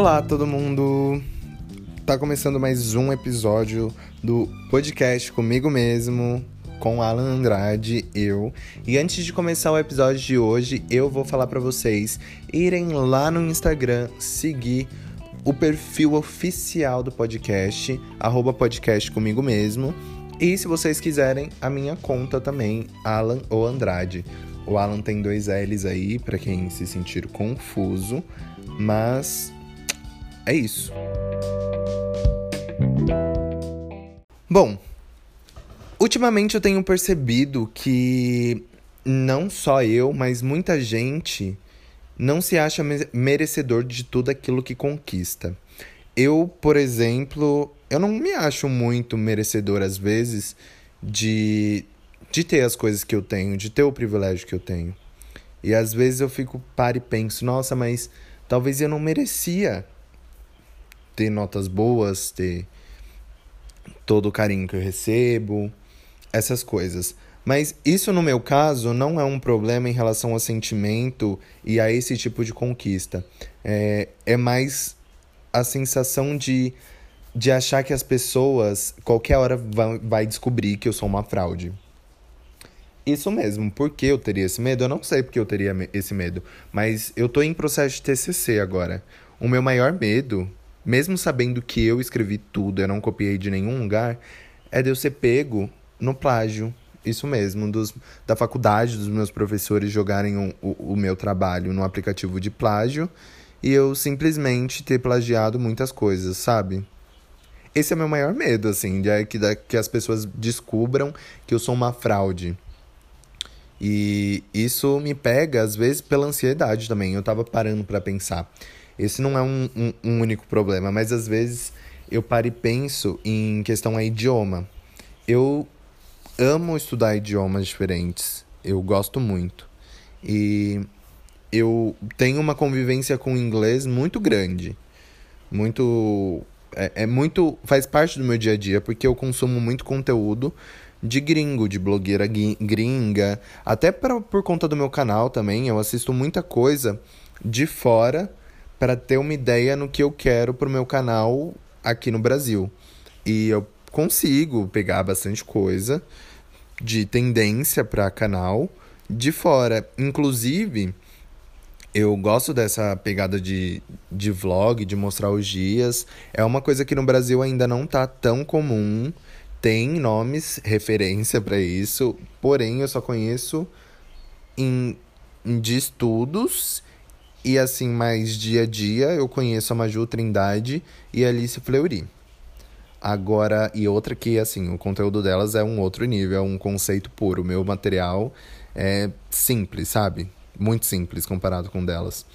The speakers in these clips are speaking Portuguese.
Olá, todo mundo! Tá começando mais um episódio do podcast comigo mesmo, com Alan Andrade, eu. E antes de começar o episódio de hoje, eu vou falar para vocês irem lá no Instagram seguir o perfil oficial do podcast, arroba podcast comigo mesmo. E se vocês quiserem, a minha conta também, Alan ou Andrade. O Alan tem dois L's aí, para quem se sentir confuso, mas é isso. Bom, ultimamente eu tenho percebido que não só eu, mas muita gente não se acha merecedor de tudo aquilo que conquista. Eu, por exemplo, eu não me acho muito merecedor às vezes de de ter as coisas que eu tenho, de ter o privilégio que eu tenho. E às vezes eu fico para e penso, nossa, mas talvez eu não merecia ter notas boas, ter todo o carinho que eu recebo, essas coisas. Mas isso, no meu caso, não é um problema em relação ao sentimento e a esse tipo de conquista. É, é mais a sensação de, de achar que as pessoas, qualquer hora, vai, vai descobrir que eu sou uma fraude. Isso mesmo, por que eu teria esse medo? Eu não sei porque eu teria esse medo, mas eu tô em processo de TCC agora. O meu maior medo mesmo sabendo que eu escrevi tudo, eu não copiei de nenhum lugar, é de eu ser pego no plágio. Isso mesmo, dos, da faculdade, dos meus professores jogarem o, o, meu trabalho no aplicativo de plágio e eu simplesmente ter plagiado muitas coisas, sabe? Esse é meu maior medo, assim, de é que, da, que as pessoas descubram que eu sou uma fraude. E isso me pega, às vezes, pela ansiedade também. Eu tava parando para pensar. Esse não é um, um, um único problema, mas às vezes eu paro e penso em questão a idioma. Eu amo estudar idiomas diferentes. Eu gosto muito. E eu tenho uma convivência com o inglês muito grande. Muito. É, é, muito. Faz parte do meu dia a dia, porque eu consumo muito conteúdo de gringo, de blogueira gringa. Até pra, por conta do meu canal também. Eu assisto muita coisa de fora para ter uma ideia no que eu quero pro meu canal aqui no Brasil. E eu consigo pegar bastante coisa de tendência para canal de fora. Inclusive, eu gosto dessa pegada de, de vlog, de mostrar os dias. É uma coisa que no Brasil ainda não tá tão comum. Tem nomes, referência para isso, porém eu só conheço em de estudos e assim, mais dia a dia, eu conheço a Maju Trindade e a Alice Fleury. Agora, e outra que, assim, o conteúdo delas é um outro nível, é um conceito puro. O meu material é simples, sabe? Muito simples comparado com delas.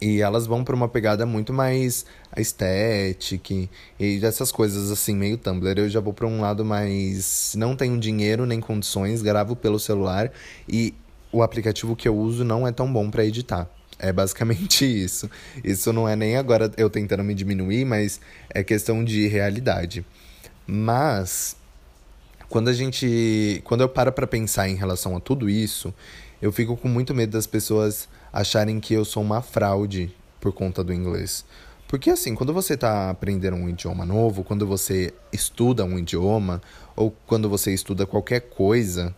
E elas vão para uma pegada muito mais estética e essas coisas assim, meio Tumblr. Eu já vou para um lado mais. Não tenho dinheiro nem condições, gravo pelo celular e o aplicativo que eu uso não é tão bom para editar. É basicamente isso. Isso não é nem agora eu tentando me diminuir, mas é questão de realidade. Mas quando a gente, quando eu paro para pensar em relação a tudo isso, eu fico com muito medo das pessoas acharem que eu sou uma fraude por conta do inglês. Porque assim, quando você está aprendendo um idioma novo, quando você estuda um idioma ou quando você estuda qualquer coisa,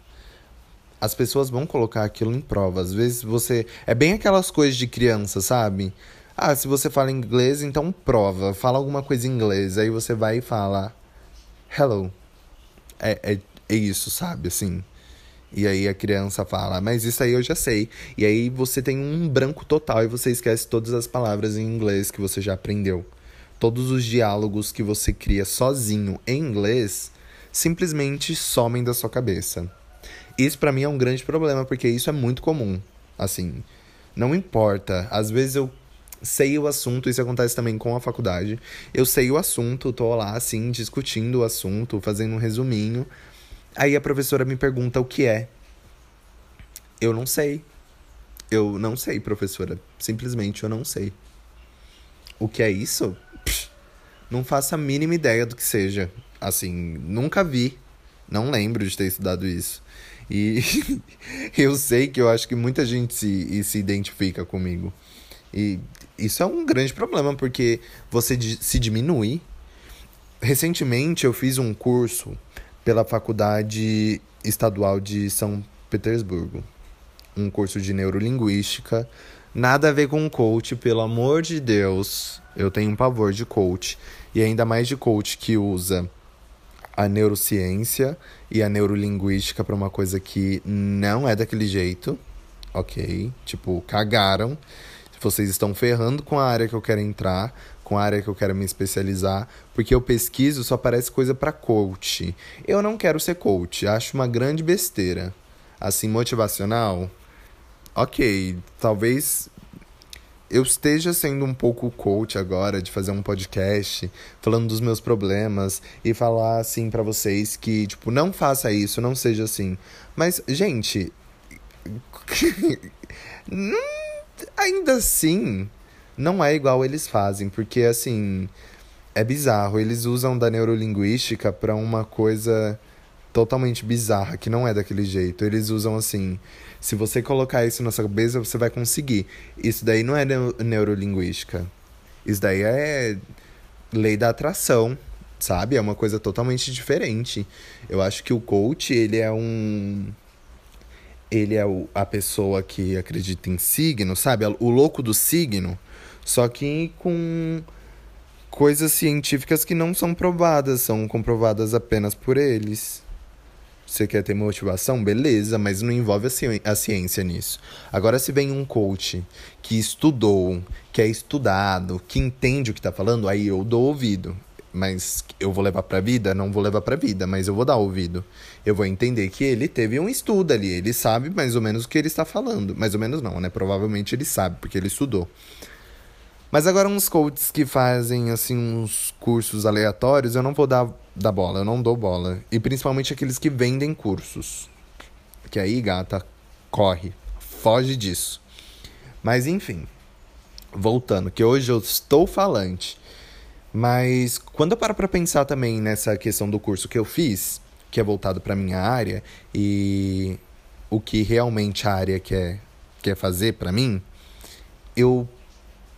as pessoas vão colocar aquilo em prova. Às vezes você. É bem aquelas coisas de criança, sabe? Ah, se você fala inglês, então prova. Fala alguma coisa em inglês. Aí você vai e fala. Hello. É, é, é isso, sabe? Assim. E aí a criança fala, mas isso aí eu já sei. E aí você tem um branco total e você esquece todas as palavras em inglês que você já aprendeu. Todos os diálogos que você cria sozinho em inglês simplesmente somem da sua cabeça. Isso para mim é um grande problema, porque isso é muito comum. Assim, não importa. Às vezes eu sei o assunto, isso acontece também com a faculdade. Eu sei o assunto, tô lá assim discutindo o assunto, fazendo um resuminho. Aí a professora me pergunta o que é. Eu não sei. Eu não sei, professora. Simplesmente eu não sei. O que é isso? Psh, não faço a mínima ideia do que seja. Assim, nunca vi. Não lembro de ter estudado isso. E eu sei que eu acho que muita gente se, se identifica comigo. E isso é um grande problema, porque você se diminui. Recentemente eu fiz um curso pela Faculdade Estadual de São Petersburgo. Um curso de neurolinguística. Nada a ver com coach, pelo amor de Deus. Eu tenho um pavor de coach. E ainda mais de coach que usa a neurociência e a neurolinguística para uma coisa que não é daquele jeito. Ok? Tipo, cagaram vocês estão ferrando com a área que eu quero entrar, com a área que eu quero me especializar, porque eu pesquiso só aparece coisa para coach. Eu não quero ser coach, acho uma grande besteira. Assim, motivacional, ok, talvez eu esteja sendo um pouco coach agora de fazer um podcast falando dos meus problemas e falar assim para vocês que tipo não faça isso, não seja assim. Mas gente, ainda assim, não é igual eles fazem, porque assim, é bizarro. Eles usam da neurolinguística para uma coisa totalmente bizarra, que não é daquele jeito. Eles usam assim, se você colocar isso na sua cabeça, você vai conseguir. Isso daí não é neurolinguística. Isso daí é lei da atração, sabe? É uma coisa totalmente diferente. Eu acho que o coach, ele é um ele é o, a pessoa que acredita em signo, sabe? O louco do signo, só que com coisas científicas que não são provadas, são comprovadas apenas por eles. Você quer ter motivação? Beleza, mas não envolve a, ci a ciência nisso. Agora, se vem um coach que estudou, que é estudado, que entende o que está falando, aí eu dou ouvido mas eu vou levar pra vida? Não vou levar pra vida, mas eu vou dar ouvido. Eu vou entender que ele teve um estudo ali, ele sabe mais ou menos o que ele está falando. Mais ou menos não, né? Provavelmente ele sabe, porque ele estudou. Mas agora uns coaches que fazem assim uns cursos aleatórios, eu não vou dar, dar bola, eu não dou bola. E principalmente aqueles que vendem cursos. Que aí, gata, corre, foge disso. Mas enfim, voltando, que hoje eu estou falante. Mas quando eu paro para pensar também nessa questão do curso que eu fiz, que é voltado para minha área e o que realmente a área quer quer fazer para mim, eu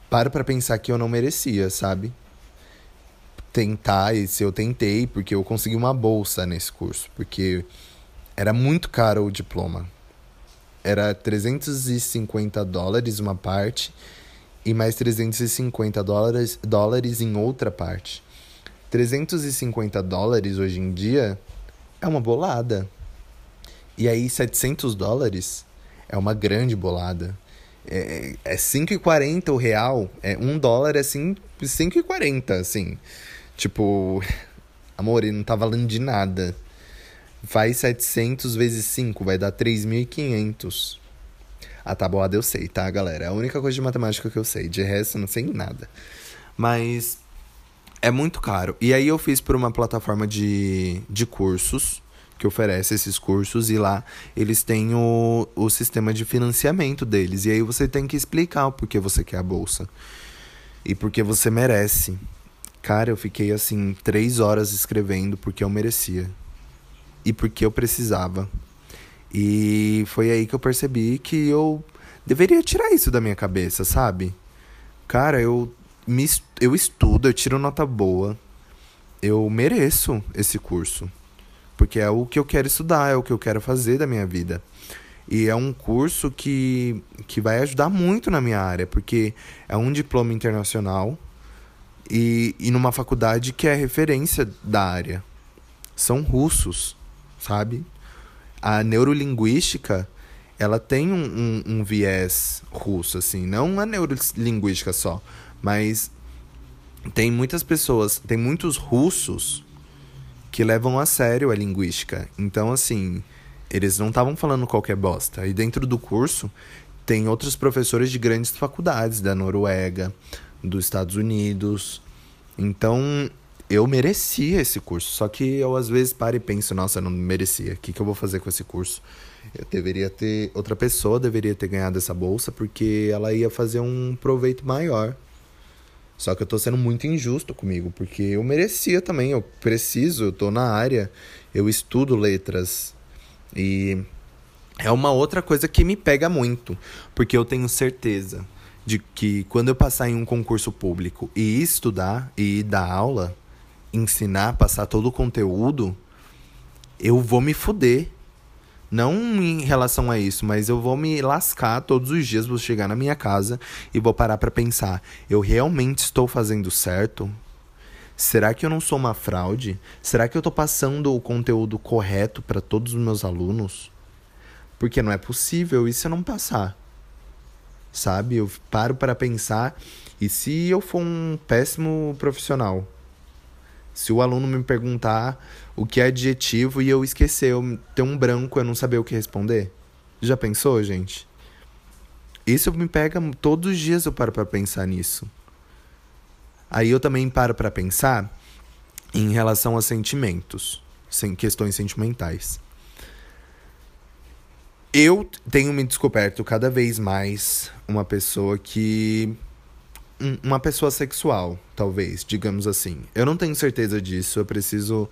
paro para pensar que eu não merecia, sabe? Tentar, e se eu tentei, porque eu consegui uma bolsa nesse curso, porque era muito caro o diploma. Era 350 dólares uma parte e mais 350 dólares, dólares em outra parte. 350 dólares hoje em dia é uma bolada. E aí 700 dólares é uma grande bolada. É, é 5,40 o real. É, um dólar é 5,40, assim. Tipo, amor, ele não tá valendo de nada. Faz 700 vezes 5, vai dar 3.500. A tabuada eu sei, tá, galera? É a única coisa de matemática que eu sei. De resto, não sei nada. Mas é muito caro. E aí eu fiz por uma plataforma de, de cursos que oferece esses cursos e lá eles têm o, o sistema de financiamento deles. E aí você tem que explicar o porquê você quer a bolsa. E porque você merece. Cara, eu fiquei assim três horas escrevendo porque eu merecia. E porque eu precisava. E foi aí que eu percebi que eu deveria tirar isso da minha cabeça, sabe? Cara, eu, me, eu estudo, eu tiro nota boa. Eu mereço esse curso. Porque é o que eu quero estudar, é o que eu quero fazer da minha vida. E é um curso que, que vai ajudar muito na minha área, porque é um diploma internacional e, e numa faculdade que é referência da área. São russos, sabe? a neurolinguística ela tem um, um, um, viés russo, assim, não a neurolinguística só, mas tem muitas pessoas, tem muitos russos que levam a sério a linguística. Então, assim, eles não estavam falando qualquer bosta. E dentro do curso tem outros professores de grandes faculdades, da Noruega, dos Estados Unidos. Então, eu merecia esse curso. Só que eu às vezes paro e penso, nossa, eu não merecia. O que, que eu vou fazer com esse curso? Eu deveria ter. Outra pessoa deveria ter ganhado essa bolsa porque ela ia fazer um proveito maior. Só que eu tô sendo muito injusto comigo, porque eu merecia também, eu preciso, eu tô na área, eu estudo letras. E é uma outra coisa que me pega muito, porque eu tenho certeza de que quando eu passar em um concurso público e estudar e dar aula, ensinar, passar todo o conteúdo, eu vou me fuder. Não em relação a isso, mas eu vou me lascar todos os dias, vou chegar na minha casa e vou parar para pensar, eu realmente estou fazendo certo? Será que eu não sou uma fraude? Será que eu estou passando o conteúdo correto para todos os meus alunos? Porque não é possível isso eu não passar. Sabe? Eu paro para pensar e se eu for um péssimo profissional? Se o aluno me perguntar o que é adjetivo e eu esquecer, eu ter um branco, eu não saber o que responder? Já pensou, gente? Isso me pega todos os dias eu paro para pensar nisso. Aí eu também paro para pensar em relação a sentimentos, sem questões sentimentais. Eu tenho me descoberto cada vez mais uma pessoa que uma pessoa sexual, talvez, digamos assim. Eu não tenho certeza disso, eu preciso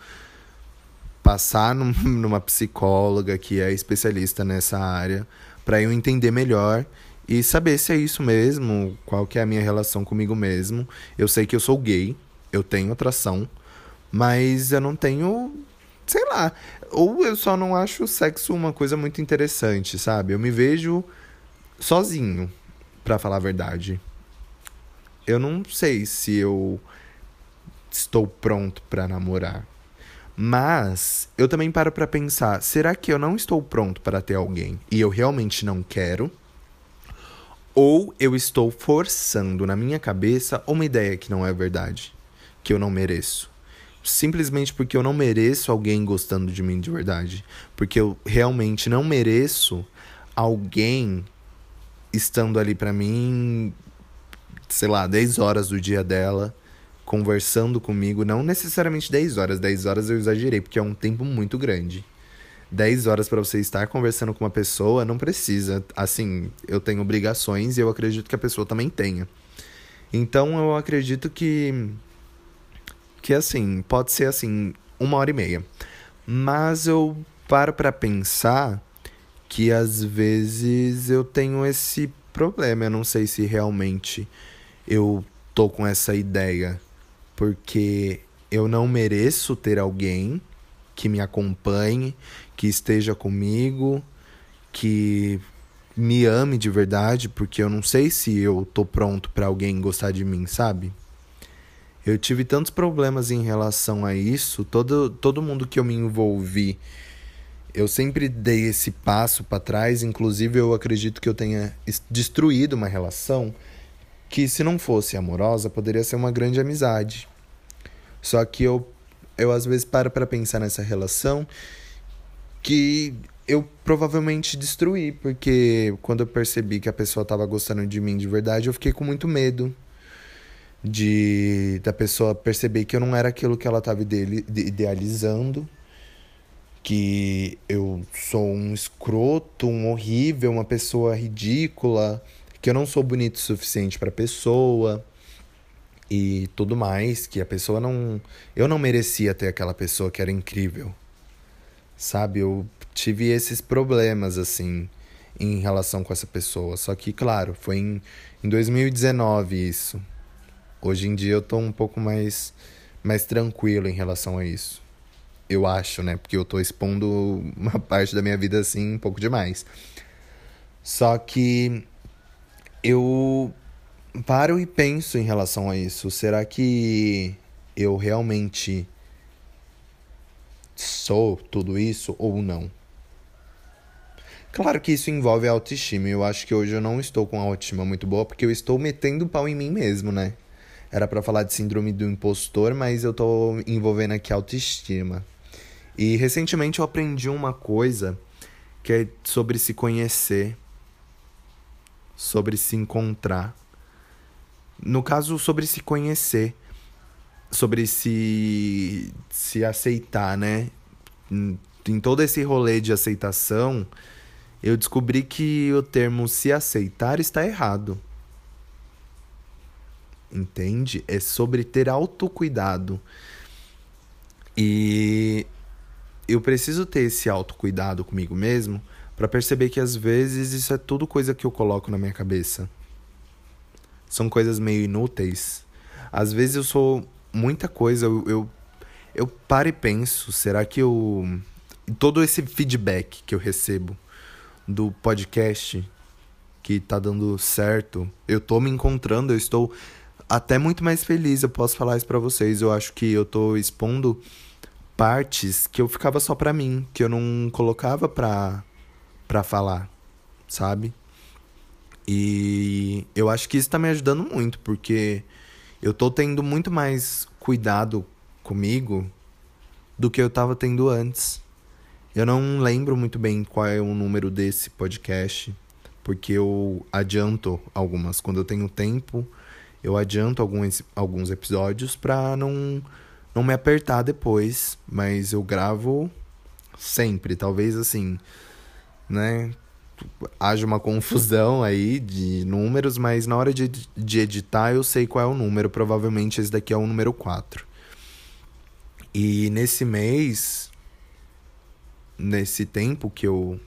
passar num, numa psicóloga que é especialista nessa área para eu entender melhor e saber se é isso mesmo, qual que é a minha relação comigo mesmo. Eu sei que eu sou gay, eu tenho atração, mas eu não tenho, sei lá, ou eu só não acho o sexo uma coisa muito interessante, sabe? Eu me vejo sozinho, para falar a verdade. Eu não sei se eu estou pronto para namorar. Mas eu também paro para pensar, será que eu não estou pronto para ter alguém e eu realmente não quero? Ou eu estou forçando na minha cabeça uma ideia que não é verdade, que eu não mereço. Simplesmente porque eu não mereço alguém gostando de mim de verdade. Porque eu realmente não mereço alguém estando ali para mim, sei lá, 10 horas do dia dela, conversando comigo. Não necessariamente 10 horas, 10 horas eu exagerei, porque é um tempo muito grande. 10 horas para você estar conversando com uma pessoa, não precisa. Assim, eu tenho obrigações e eu acredito que a pessoa também tenha. Então eu acredito que. Que assim, pode ser assim, uma hora e meia. Mas eu paro para pensar que às vezes eu tenho esse problema. Eu não sei se realmente eu tô com essa ideia. Porque eu não mereço ter alguém que me acompanhe, que esteja comigo, que me ame de verdade, porque eu não sei se eu tô pronto para alguém gostar de mim, sabe? Eu tive tantos problemas em relação a isso, todo, todo mundo que eu me envolvi, eu sempre dei esse passo para trás, inclusive eu acredito que eu tenha destruído uma relação que se não fosse amorosa, poderia ser uma grande amizade. Só que eu eu às vezes paro para pensar nessa relação que eu provavelmente destruí, porque quando eu percebi que a pessoa estava gostando de mim de verdade, eu fiquei com muito medo de da pessoa perceber que eu não era aquilo que ela estava idealizando, que eu sou um escroto, um horrível, uma pessoa ridícula, que eu não sou bonito o suficiente para a pessoa e tudo mais, que a pessoa não eu não merecia ter aquela pessoa que era incrível. Sabe, eu tive esses problemas assim em relação com essa pessoa. Só que, claro, foi em, em 2019 isso. Hoje em dia eu tô um pouco mais, mais tranquilo em relação a isso. Eu acho, né? Porque eu tô expondo uma parte da minha vida assim um pouco demais. Só que eu paro e penso em relação a isso. Será que eu realmente sou tudo isso ou não? Claro que isso envolve autoestima. Eu acho que hoje eu não estou com a autoestima muito boa porque eu estou metendo pau em mim mesmo, né? Era para falar de síndrome do impostor, mas eu tô envolvendo aqui autoestima. E recentemente eu aprendi uma coisa que é sobre se conhecer, sobre se encontrar. No caso, sobre se conhecer sobre se, se aceitar, né? Em todo esse rolê de aceitação, eu descobri que o termo se aceitar está errado. Entende? É sobre ter autocuidado. E eu preciso ter esse autocuidado comigo mesmo para perceber que às vezes isso é tudo coisa que eu coloco na minha cabeça. são coisas meio inúteis. Às vezes eu sou muita coisa, eu, eu, eu paro e penso, será que eu. Todo esse feedback que eu recebo do podcast que tá dando certo, eu tô me encontrando, eu estou até muito mais feliz, eu posso falar isso para vocês. Eu acho que eu tô expondo partes que eu ficava só pra mim, que eu não colocava pra, pra falar, sabe? E eu acho que isso tá me ajudando muito, porque eu tô tendo muito mais cuidado comigo do que eu tava tendo antes. Eu não lembro muito bem qual é o número desse podcast, porque eu adianto algumas. Quando eu tenho tempo, eu adianto alguns, alguns episódios pra não, não me apertar depois. Mas eu gravo sempre. Talvez assim, né? Haja uma confusão aí de números, mas na hora de, de editar eu sei qual é o número. Provavelmente esse daqui é o número 4. E nesse mês, nesse tempo que eu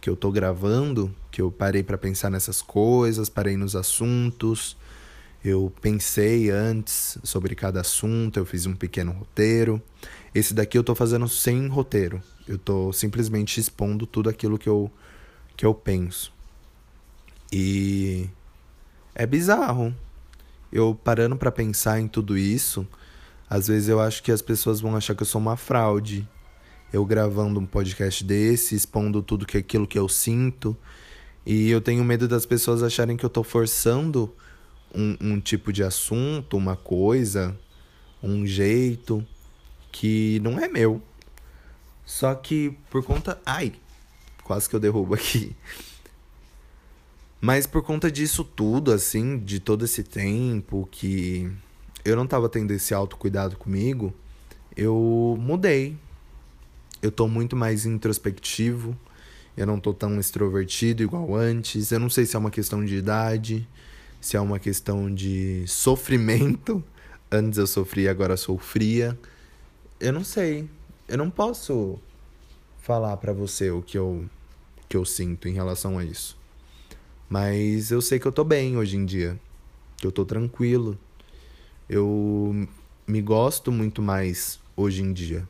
que eu tô gravando, que eu parei para pensar nessas coisas, parei nos assuntos, eu pensei antes sobre cada assunto, eu fiz um pequeno roteiro. Esse daqui eu tô fazendo sem roteiro. Eu tô simplesmente expondo tudo aquilo que eu que eu penso. E é bizarro. Eu parando para pensar em tudo isso, às vezes eu acho que as pessoas vão achar que eu sou uma fraude. Eu gravando um podcast desse, expondo tudo que aquilo que eu sinto. E eu tenho medo das pessoas acharem que eu tô forçando um, um tipo de assunto, uma coisa, um jeito que não é meu. Só que por conta. Ai, quase que eu derrubo aqui. Mas por conta disso tudo, assim, de todo esse tempo que eu não tava tendo esse autocuidado comigo, eu mudei. Eu tô muito mais introspectivo. Eu não tô tão extrovertido igual antes. Eu não sei se é uma questão de idade se é uma questão de sofrimento. Antes eu sofria, agora sou fria. Eu não sei. Eu não posso falar para você o que eu que eu sinto em relação a isso. Mas eu sei que eu tô bem hoje em dia. Que eu tô tranquilo. Eu me gosto muito mais hoje em dia.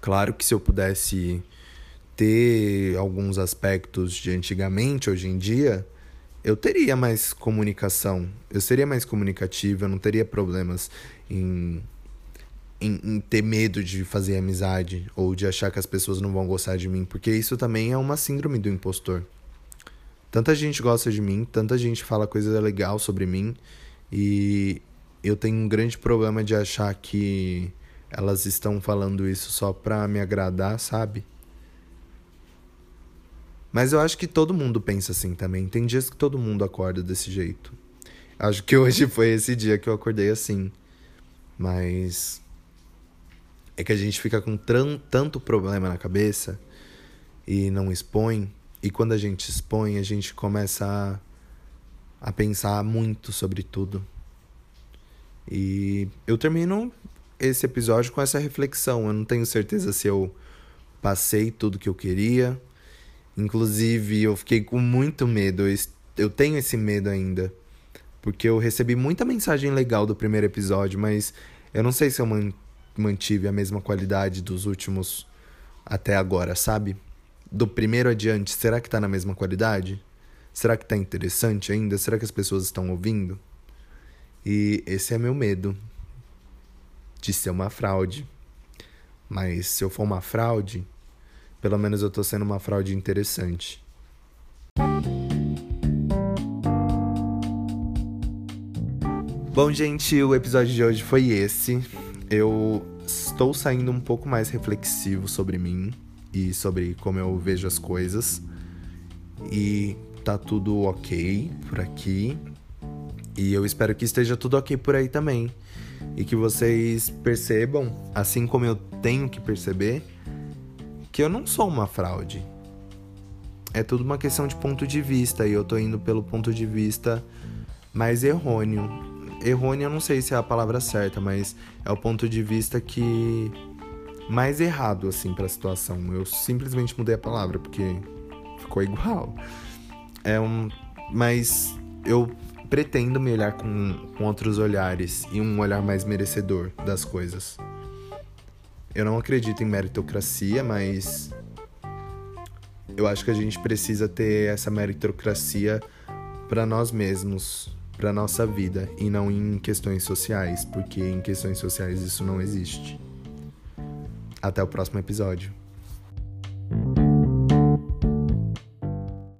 Claro que se eu pudesse ter alguns aspectos de antigamente hoje em dia, eu teria mais comunicação, eu seria mais comunicativo, eu não teria problemas em, em, em, ter medo de fazer amizade ou de achar que as pessoas não vão gostar de mim, porque isso também é uma síndrome do impostor. Tanta gente gosta de mim, tanta gente fala coisa legal sobre mim e eu tenho um grande problema de achar que elas estão falando isso só pra me agradar, sabe? Mas eu acho que todo mundo pensa assim também. Tem dias que todo mundo acorda desse jeito. Acho que hoje foi esse dia que eu acordei assim. Mas. É que a gente fica com tanto problema na cabeça e não expõe. E quando a gente expõe, a gente começa a, a pensar muito sobre tudo. E eu termino esse episódio com essa reflexão. Eu não tenho certeza se eu passei tudo que eu queria Inclusive, eu fiquei com muito medo. Eu tenho esse medo ainda. Porque eu recebi muita mensagem legal do primeiro episódio, mas eu não sei se eu mantive a mesma qualidade dos últimos até agora, sabe? Do primeiro adiante, será que tá na mesma qualidade? Será que tá interessante ainda? Será que as pessoas estão ouvindo? E esse é meu medo de ser uma fraude. Mas se eu for uma fraude, pelo menos eu tô sendo uma fraude interessante. Bom, gente, o episódio de hoje foi esse. Eu estou saindo um pouco mais reflexivo sobre mim e sobre como eu vejo as coisas. E tá tudo ok por aqui. E eu espero que esteja tudo ok por aí também. E que vocês percebam, assim como eu tenho que perceber, que eu não sou uma fraude. É tudo uma questão de ponto de vista e eu tô indo pelo ponto de vista mais errôneo. Errôneo eu não sei se é a palavra certa, mas é o ponto de vista que mais errado assim para a situação. Eu simplesmente mudei a palavra porque ficou igual. É um, mas eu pretendo me olhar com, com outros olhares e um olhar mais merecedor das coisas. Eu não acredito em meritocracia, mas eu acho que a gente precisa ter essa meritocracia para nós mesmos, para nossa vida e não em questões sociais, porque em questões sociais isso não existe. Até o próximo episódio.